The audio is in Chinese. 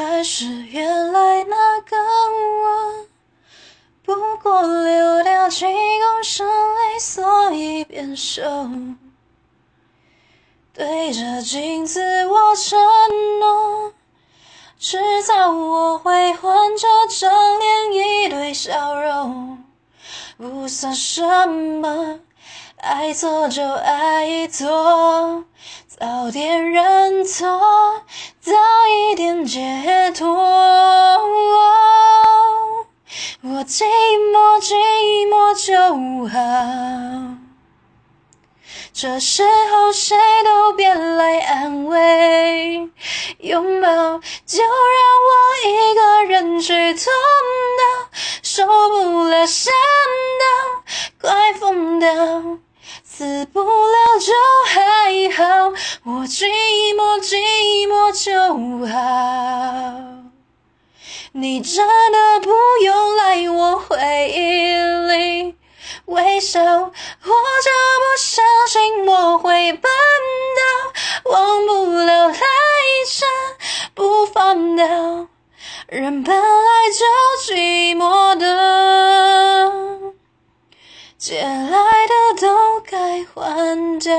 还是原来那个我？不过流掉几公升泪，所以变瘦。对着镜子我承诺，迟早我会换这张脸，一堆笑容，不算什么。爱错就爱错，早点认错，早一点寂寞寂寞就好，这时候谁都别来安慰，拥抱就让我一个人去痛到受不了，想到快疯掉。死不了就还好，我寂寞寂寞就好。你真的不用微笑，我就不相信我会笨到。忘不了来生不放掉，人本来就寂寞的。借来的都该还掉。